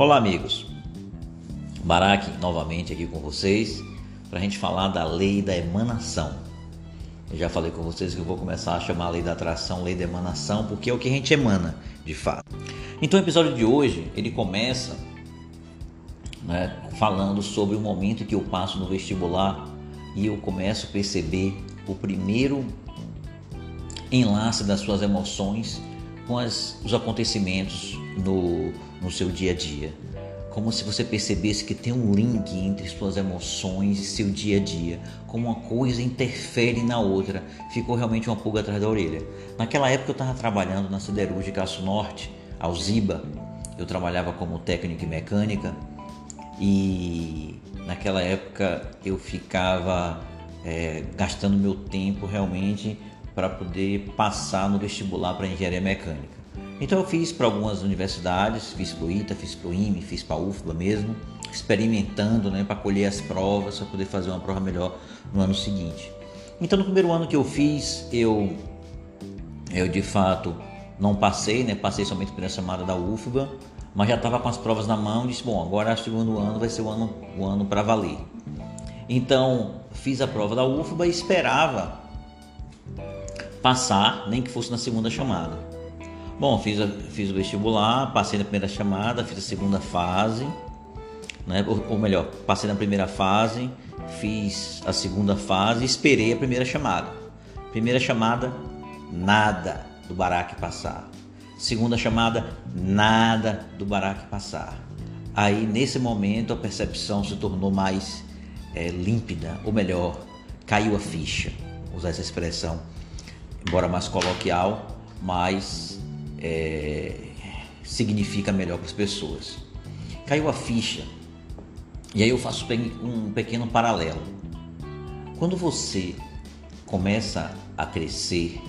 Olá, amigos. Barack novamente aqui com vocês para a gente falar da lei da emanação. Eu já falei com vocês que eu vou começar a chamar a lei da atração, lei da emanação, porque é o que a gente emana, de fato. Então, o episódio de hoje ele começa né, falando sobre o momento que eu passo no vestibular e eu começo a perceber o primeiro enlace das suas emoções com as, os acontecimentos no, no seu dia a dia. Como se você percebesse que tem um link entre suas emoções e seu dia a dia, como uma coisa interfere na outra. Ficou realmente uma pulga atrás da orelha. Naquela época eu estava trabalhando na Siderúrgica Aço Norte, Alziba. Eu trabalhava como técnico em mecânica e naquela época eu ficava é, gastando meu tempo realmente para poder passar no vestibular para engenharia mecânica. Então eu fiz para algumas universidades, fiz para o ITA, fiz para o IME, fiz para a UFBA mesmo, experimentando né, para colher as provas, para poder fazer uma prova melhor no ano seguinte. Então no primeiro ano que eu fiz, eu, eu de fato não passei, né, passei somente pela chamada da UFBA, mas já estava com as provas na mão e disse, bom, agora o segundo ano vai ser o ano, o ano para valer. Então fiz a prova da UFBA e esperava passar, nem que fosse na segunda chamada. Bom, fiz, a, fiz o vestibular, passei na primeira chamada, fiz a segunda fase, né? ou, ou melhor, passei na primeira fase, fiz a segunda fase esperei a primeira chamada. Primeira chamada, nada do baraque passar. Segunda chamada, nada do baraque passar. Aí nesse momento a percepção se tornou mais é, límpida, ou melhor, caiu a ficha. Usar essa expressão, embora mais coloquial, mas é, significa melhor para as pessoas. Caiu a ficha. E aí eu faço um pequeno paralelo. Quando você começa a crescer,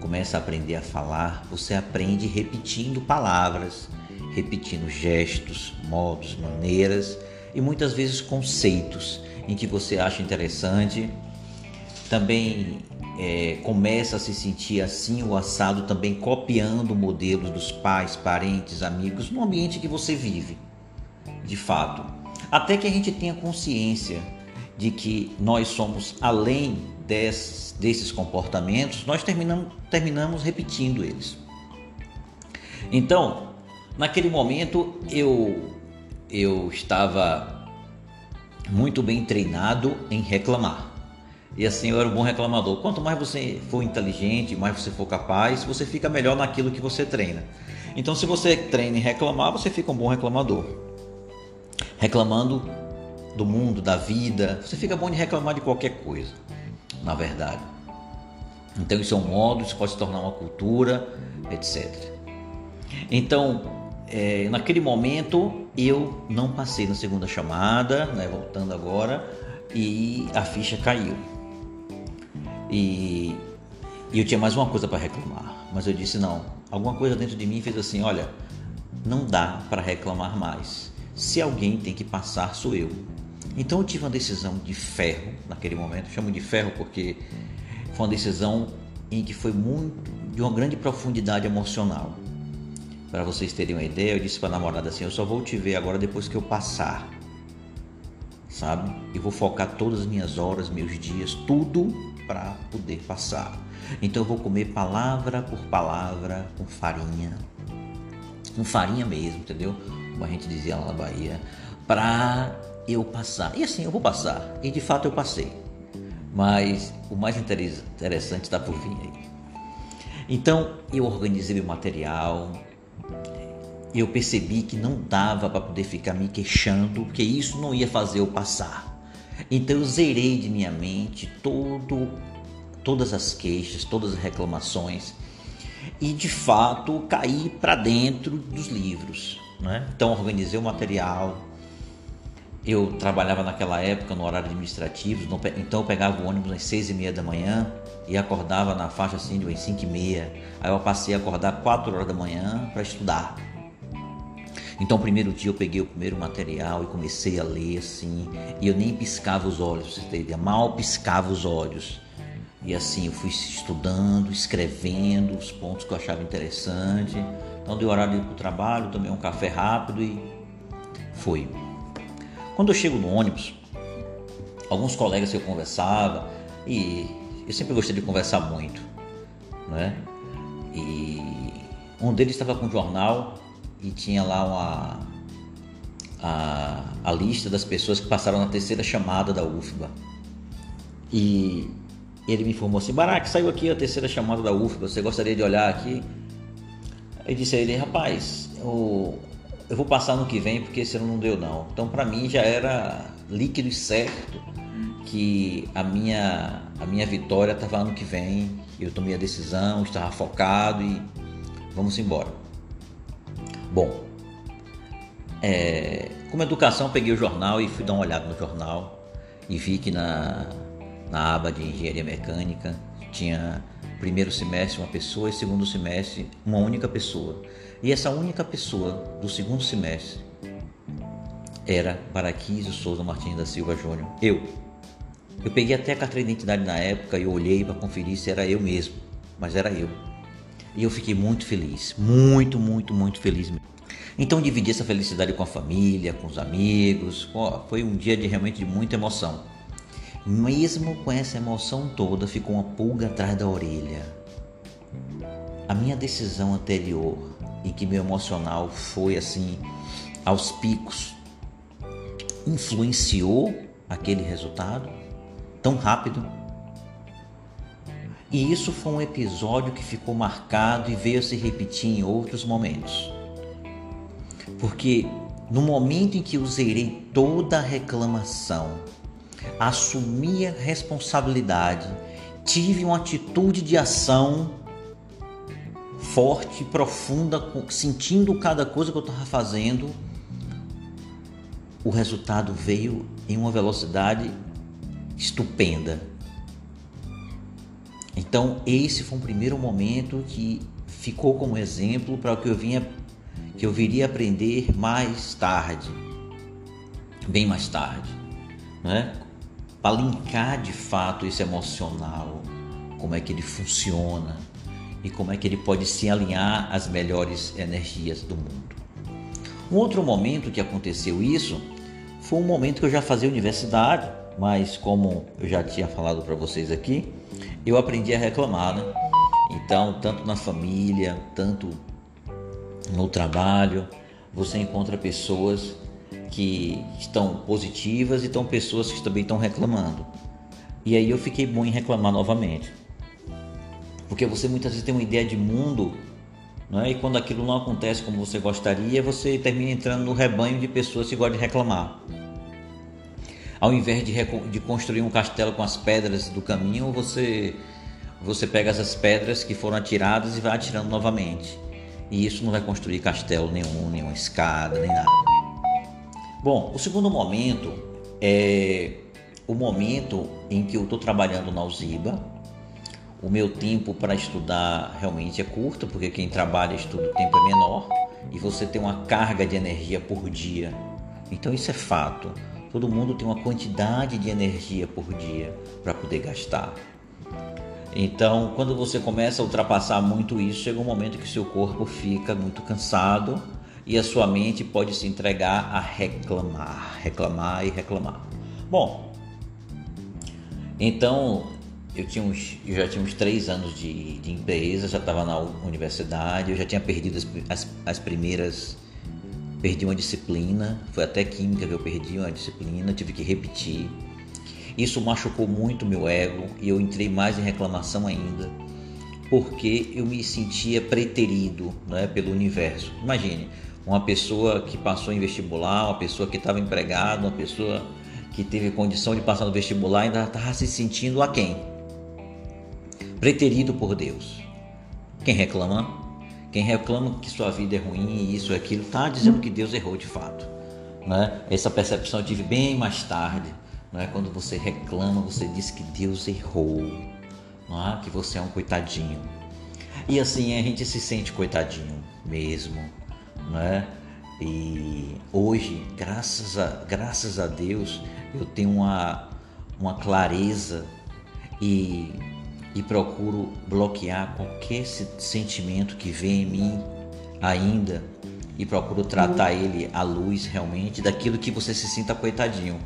começa a aprender a falar, você aprende repetindo palavras, repetindo gestos, modos, maneiras e muitas vezes conceitos em que você acha interessante. Também é, começa a se sentir assim o assado também copiando modelos dos pais, parentes, amigos no ambiente que você vive, de fato. Até que a gente tenha consciência de que nós somos além desses, comportamentos, nós terminamos, terminamos repetindo eles. Então, naquele momento eu eu estava muito bem treinado em reclamar. E assim eu era um bom reclamador. Quanto mais você for inteligente, mais você for capaz, você fica melhor naquilo que você treina. Então, se você treina em reclamar, você fica um bom reclamador. Reclamando do mundo, da vida, você fica bom de reclamar de qualquer coisa, na verdade. Então, isso é um modo, isso pode se tornar uma cultura, etc. Então, é, naquele momento, eu não passei na segunda chamada, né, voltando agora, e a ficha caiu. E, e eu tinha mais uma coisa para reclamar, mas eu disse não. Alguma coisa dentro de mim fez assim, olha, não dá para reclamar mais. Se alguém tem que passar, sou eu. Então eu tive uma decisão de ferro naquele momento. chamo de ferro porque foi uma decisão em que foi muito de uma grande profundidade emocional. Para vocês terem uma ideia, eu disse para a namorada assim: eu só vou te ver agora depois que eu passar, sabe? E vou focar todas as minhas horas, meus dias, tudo para poder passar. Então eu vou comer palavra por palavra com farinha, com farinha mesmo, entendeu? Como a gente dizia lá na Bahia, para eu passar. E assim eu vou passar. E de fato eu passei. Mas o mais interessante está por vir aí. Então eu organizei meu material, eu percebi que não dava para poder ficar me queixando, porque isso não ia fazer eu passar. Então eu zerei de minha mente todo, todas as queixas, todas as reclamações e de fato caí para dentro dos livros. Né? Então organizei o material. Eu trabalhava naquela época no horário administrativo, então eu pegava o ônibus às seis e meia da manhã e acordava na faixa assim de cinco e meia. Aí eu passei a acordar quatro horas da manhã para estudar. Então, primeiro dia eu peguei o primeiro material e comecei a ler assim, e eu nem piscava os olhos, você tem ideia, mal piscava os olhos. E assim, eu fui estudando, escrevendo os pontos que eu achava interessante. Então, deu horário para o trabalho, tomei um café rápido e Foi. Quando eu chego no ônibus, alguns colegas que eu conversava, e eu sempre gostei de conversar muito, né? E um deles estava com um jornal e tinha lá uma, a, a lista das pessoas que passaram na terceira chamada da UFBA. E ele me informou assim: Barack, saiu aqui a terceira chamada da UFBA, você gostaria de olhar aqui? Eu disse a ele: Rapaz, eu, eu vou passar no que vem porque esse ano não deu, não. Então, para mim, já era líquido e certo que a minha, a minha vitória estava ano que vem. Eu tomei a decisão, estava focado e vamos embora. Bom, é, como educação, peguei o jornal e fui dar uma olhada no jornal e vi que na, na aba de engenharia mecânica tinha primeiro semestre uma pessoa e segundo semestre uma única pessoa. E essa única pessoa do segundo semestre era Baraquísio Souza Martins da Silva Júnior. Eu. Eu peguei até a carteira de identidade na época e olhei para conferir se era eu mesmo, mas era eu. E eu fiquei muito feliz, muito, muito, muito feliz mesmo. Então dividi essa felicidade com a família, com os amigos. foi um dia de realmente de muita emoção. Mesmo com essa emoção toda, ficou uma pulga atrás da orelha. A minha decisão anterior, em que meu emocional foi assim aos picos, influenciou aquele resultado tão rápido? E isso foi um episódio que ficou marcado e veio a se repetir em outros momentos. Porque no momento em que eu zerei toda a reclamação, assumi a responsabilidade, tive uma atitude de ação forte, profunda, sentindo cada coisa que eu estava fazendo, o resultado veio em uma velocidade estupenda. Então, esse foi um primeiro momento que ficou como exemplo para o que eu vinha que eu viria aprender mais tarde, bem mais tarde, né? Para linkar de fato esse emocional, como é que ele funciona e como é que ele pode se alinhar às melhores energias do mundo. Um outro momento que aconteceu isso foi um momento que eu já fazia universidade, mas como eu já tinha falado para vocês aqui, eu aprendi a reclamar, né? Então, tanto na família, tanto no trabalho, você encontra pessoas que estão positivas e estão pessoas que também estão reclamando. E aí eu fiquei bom em reclamar novamente. Porque você muitas vezes tem uma ideia de mundo, né? e quando aquilo não acontece como você gostaria, você termina entrando no rebanho de pessoas que gostam de reclamar. Ao invés de, de construir um castelo com as pedras do caminho, você, você pega essas pedras que foram atiradas e vai atirando novamente. E isso não vai construir castelo nenhum, nenhuma escada, nem nada. Bom, o segundo momento é o momento em que eu estou trabalhando na Alziba. O meu tempo para estudar realmente é curto, porque quem trabalha estuda o tempo é menor e você tem uma carga de energia por dia. Então isso é fato. Todo mundo tem uma quantidade de energia por dia para poder gastar. Então, quando você começa a ultrapassar muito isso, chega um momento que seu corpo fica muito cansado e a sua mente pode se entregar a reclamar, reclamar e reclamar. Bom, então eu, tinha uns, eu já tinha uns três anos de, de empresa, já estava na universidade, eu já tinha perdido as, as, as primeiras. Perdi uma disciplina, foi até química que eu perdi uma disciplina, tive que repetir isso machucou muito meu ego e eu entrei mais em reclamação ainda, porque eu me sentia preterido né, pelo universo. Imagine, uma pessoa que passou em vestibular, uma pessoa que estava empregada, uma pessoa que teve condição de passar no vestibular ainda estava se sentindo a quem? Preterido por Deus. Quem reclama? Quem reclama que sua vida é ruim, isso e aquilo, está dizendo que Deus errou de fato. Né? Essa percepção eu tive bem mais tarde não é? Quando você reclama, você diz que Deus errou, não é? que você é um coitadinho. E assim a gente se sente coitadinho mesmo, não é? E hoje, graças a, graças a Deus, eu tenho uma, uma clareza e, e procuro bloquear qualquer sentimento que vem em mim ainda e procuro tratar ele à luz realmente daquilo que você se sinta coitadinho.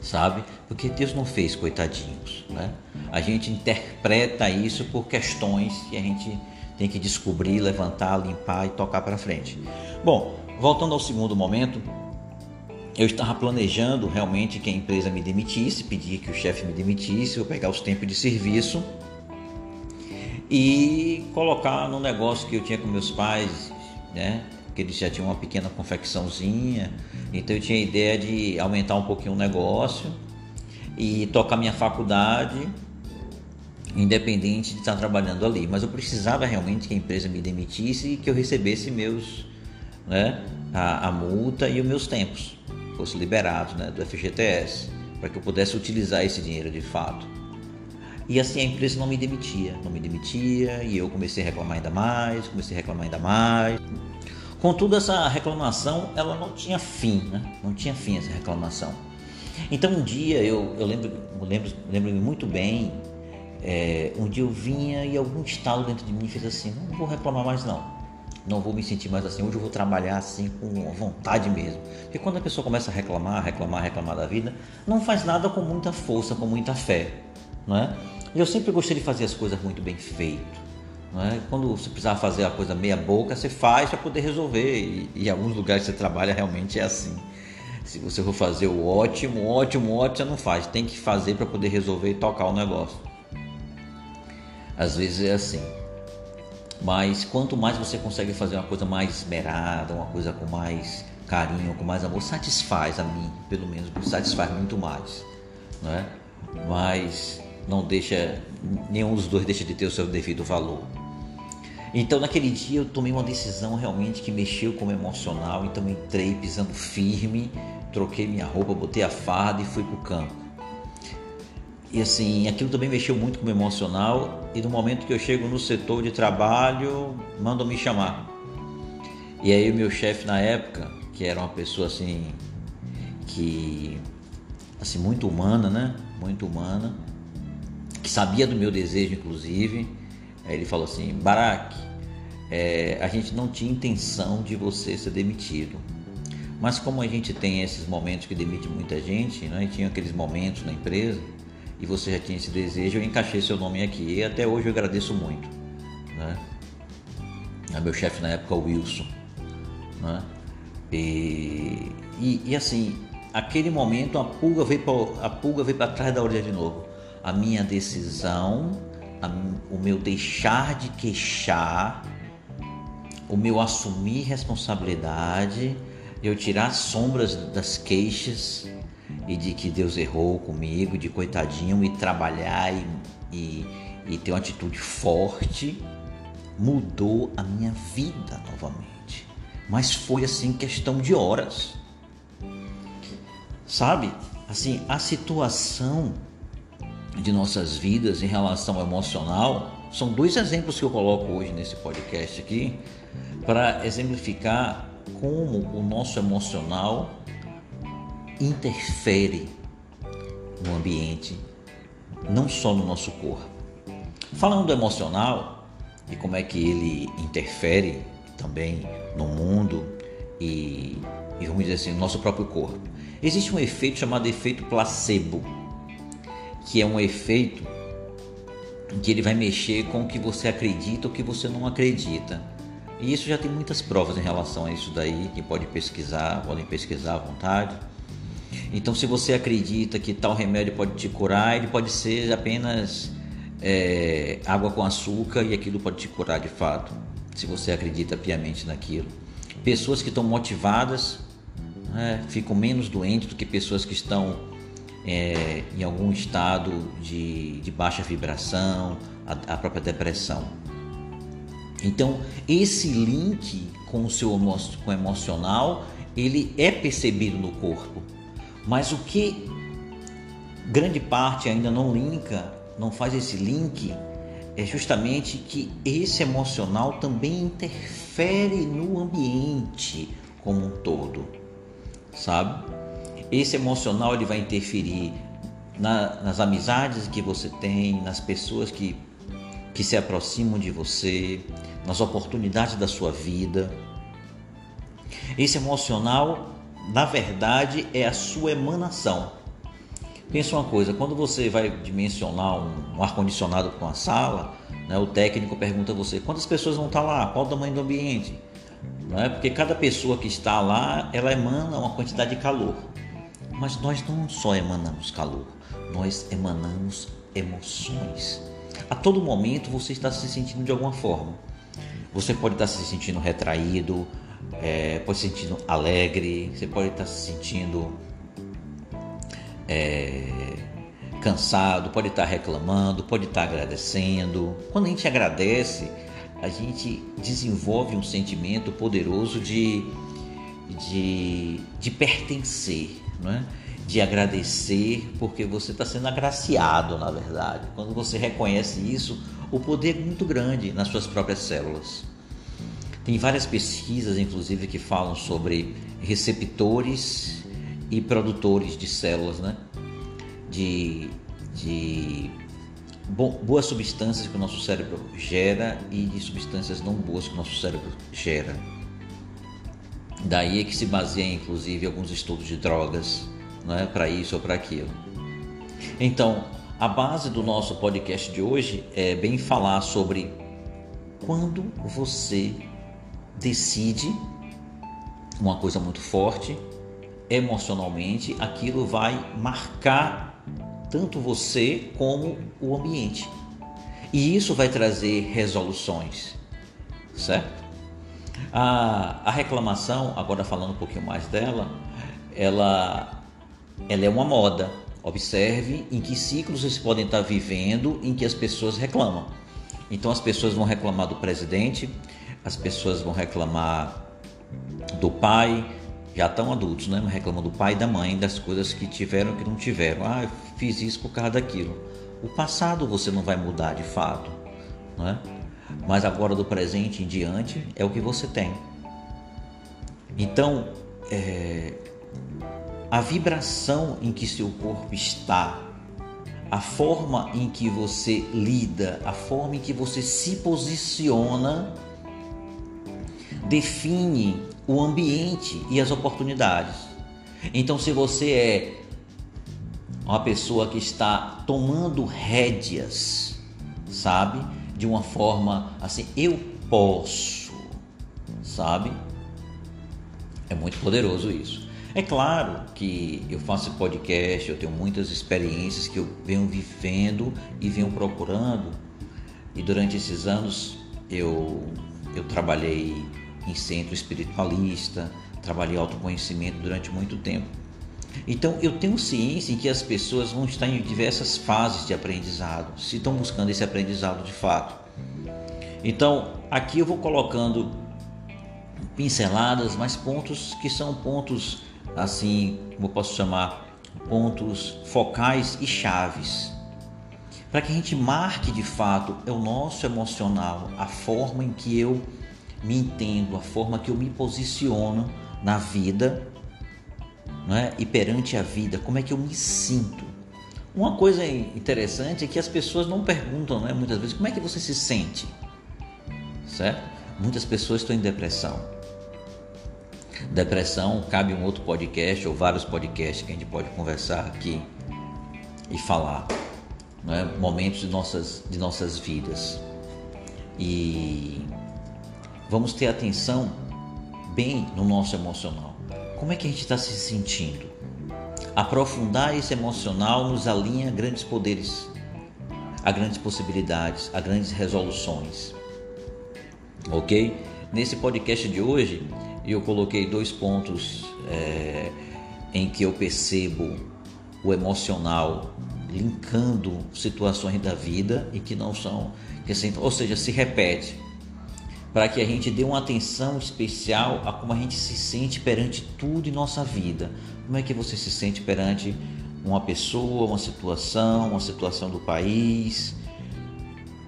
Sabe? Porque Deus não fez coitadinhos, né? A gente interpreta isso por questões que a gente tem que descobrir, levantar, limpar e tocar para frente. Bom, voltando ao segundo momento, eu estava planejando realmente que a empresa me demitisse, pedir que o chefe me demitisse, eu pegar os tempos de serviço e colocar no negócio que eu tinha com meus pais, né? Porque eles já tinham uma pequena confecçãozinha, então eu tinha a ideia de aumentar um pouquinho o negócio e tocar minha faculdade, independente de estar trabalhando ali. Mas eu precisava realmente que a empresa me demitisse e que eu recebesse meus, né, a, a multa e os meus tempos fosse liberado, né, do FGTS, para que eu pudesse utilizar esse dinheiro de fato. E assim a empresa não me demitia, não me demitia, e eu comecei a reclamar ainda mais, comecei a reclamar ainda mais. Contudo, essa reclamação ela não tinha fim, né? não tinha fim essa reclamação. Então um dia eu, eu lembro, lembro, lembro muito bem, é, um dia eu vinha e algum estalo dentro de mim fez assim, não vou reclamar mais não. Não vou me sentir mais assim, hoje eu vou trabalhar assim com vontade mesmo. Porque quando a pessoa começa a reclamar, reclamar, reclamar da vida, não faz nada com muita força, com muita fé. Não é? Eu sempre gostei de fazer as coisas muito bem feito. Não é? Quando você precisar fazer a coisa meia boca, você faz para poder resolver. E, e em alguns lugares que você trabalha realmente é assim. Se você for fazer o ótimo, ótimo, ótimo, você não faz. Tem que fazer para poder resolver e tocar o negócio. Às vezes é assim. Mas quanto mais você consegue fazer uma coisa mais esmerada, uma coisa com mais carinho, com mais amor, satisfaz a mim, pelo menos, satisfaz muito mais, não é? Mas não deixa nenhum dos dois deixa de ter o seu devido valor. Então naquele dia eu tomei uma decisão realmente que mexeu com o emocional, então entrei pisando firme, troquei minha roupa, botei a farda e fui para o campo. E assim, aquilo também mexeu muito com o emocional e no momento que eu chego no setor de trabalho, mandam me chamar. E aí o meu chefe na época, que era uma pessoa assim que assim muito humana, né? Muito humana, que sabia do meu desejo inclusive, ele falou assim: "Barack, é, a gente não tinha intenção de você ser demitido. Mas como a gente tem esses momentos que demite muita gente, né? E tinha aqueles momentos na empresa, e você já tinha esse desejo, eu encaixei seu nome aqui e até hoje eu agradeço muito. Né? É meu chefe na época, o Wilson. Né? E, e, e, assim, aquele momento a pulga veio para a pulga veio trás da orelha de novo. A minha decisão, a, o meu deixar de queixar, o meu assumir responsabilidade, eu tirar as sombras das queixas e de que Deus errou comigo, de coitadinho, e trabalhar e, e, e ter uma atitude forte, mudou a minha vida novamente. Mas foi assim questão de horas. Sabe? Assim, a situação de nossas vidas em relação ao emocional são dois exemplos que eu coloco hoje nesse podcast aqui para exemplificar como o nosso emocional interfere no ambiente, não só no nosso corpo. Falando do emocional e como é que ele interfere também no mundo e, e vamos dizer assim, no nosso próprio corpo. Existe um efeito chamado efeito placebo, que é um efeito que ele vai mexer com o que você acredita ou o que você não acredita. E isso já tem muitas provas em relação a isso daí, que pode pesquisar, podem pesquisar à vontade. Então, se você acredita que tal remédio pode te curar, ele pode ser apenas é, água com açúcar e aquilo pode te curar de fato, se você acredita piamente naquilo. Pessoas que estão motivadas né, ficam menos doentes do que pessoas que estão é, em algum estado de, de baixa vibração, a, a própria depressão. Então, esse link com o seu com o emocional, ele é percebido no corpo. Mas o que grande parte ainda não linka, não faz esse link, é justamente que esse emocional também interfere no ambiente como um todo, sabe? Esse emocional ele vai interferir na, nas amizades que você tem, nas pessoas que, que se aproximam de você, nas oportunidades da sua vida, Esse emocional, na verdade, é a sua emanação. Pensa uma coisa, quando você vai dimensionar um, um ar-condicionado para uma sala, né, o técnico pergunta a você quantas pessoas vão estar lá, qual o tamanho do ambiente. Não é? Porque cada pessoa que está lá, ela emana uma quantidade de calor. Mas nós não só emanamos calor, nós emanamos emoções. A todo momento você está se sentindo de alguma forma. Você pode estar se sentindo retraído, é, pode se sentindo alegre, você pode estar se sentindo é, cansado, pode estar reclamando, pode estar agradecendo. Quando a gente agradece, a gente desenvolve um sentimento poderoso de, de, de pertencer, não é? de agradecer, porque você está sendo agraciado, na verdade. Quando você reconhece isso, o poder é muito grande nas suas próprias células. Tem várias pesquisas, inclusive, que falam sobre receptores e produtores de células, né? De, de boas substâncias que o nosso cérebro gera e de substâncias não boas que o nosso cérebro gera. Daí é que se baseia, inclusive, alguns estudos de drogas, né, para isso ou para aquilo. Então, a base do nosso podcast de hoje é bem falar sobre quando você decide uma coisa muito forte, emocionalmente, aquilo vai marcar tanto você como o ambiente. E isso vai trazer resoluções, certo? A, a reclamação, agora falando um pouquinho mais dela, ela ela é uma moda. Observe em que ciclos vocês podem estar vivendo em que as pessoas reclamam. Então as pessoas vão reclamar do presidente, as pessoas vão reclamar do pai, já estão adultos, né? Reclamam do pai e da mãe, das coisas que tiveram que não tiveram. Ah, eu fiz isso por causa daquilo. O passado você não vai mudar de fato, não é? Mas agora do presente em diante é o que você tem. Então, é, a vibração em que seu corpo está, a forma em que você lida, a forma em que você se posiciona, define o ambiente e as oportunidades. Então, se você é uma pessoa que está tomando rédeas, sabe, de uma forma assim, eu posso, sabe? É muito poderoso isso. É claro que eu faço podcast, eu tenho muitas experiências que eu venho vivendo e venho procurando. E durante esses anos eu, eu trabalhei em centro espiritualista, trabalhei autoconhecimento durante muito tempo. Então eu tenho ciência em que as pessoas vão estar em diversas fases de aprendizado, se estão buscando esse aprendizado de fato. Então aqui eu vou colocando pinceladas, mas pontos que são pontos assim, como eu posso chamar, pontos focais e chaves. Para que a gente marque de fato é o nosso emocional, a forma em que eu me entendo, a forma que eu me posiciono na vida né? e perante a vida, como é que eu me sinto. Uma coisa interessante é que as pessoas não perguntam né, muitas vezes como é que você se sente, certo? Muitas pessoas estão em depressão. Depressão, cabe um outro podcast ou vários podcasts que a gente pode conversar aqui e falar. Né? Momentos de nossas, de nossas vidas. E vamos ter atenção bem no nosso emocional. Como é que a gente está se sentindo? Aprofundar esse emocional nos alinha a grandes poderes, a grandes possibilidades, a grandes resoluções. Ok? Nesse podcast de hoje, eu coloquei dois pontos é, em que eu percebo o emocional linkando situações da vida e que não são, que assim, ou seja, se repete, para que a gente dê uma atenção especial a como a gente se sente perante tudo em nossa vida. Como é que você se sente perante uma pessoa, uma situação, uma situação do país?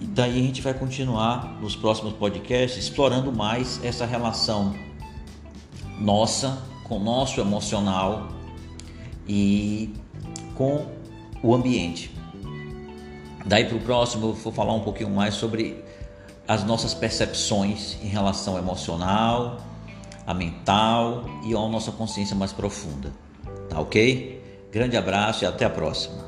E daí a gente vai continuar nos próximos podcasts explorando mais essa relação nossa, com o nosso emocional e com o ambiente. Daí para o próximo eu vou falar um pouquinho mais sobre as nossas percepções em relação emocional, a mental e a nossa consciência mais profunda. Tá ok? Grande abraço e até a próxima.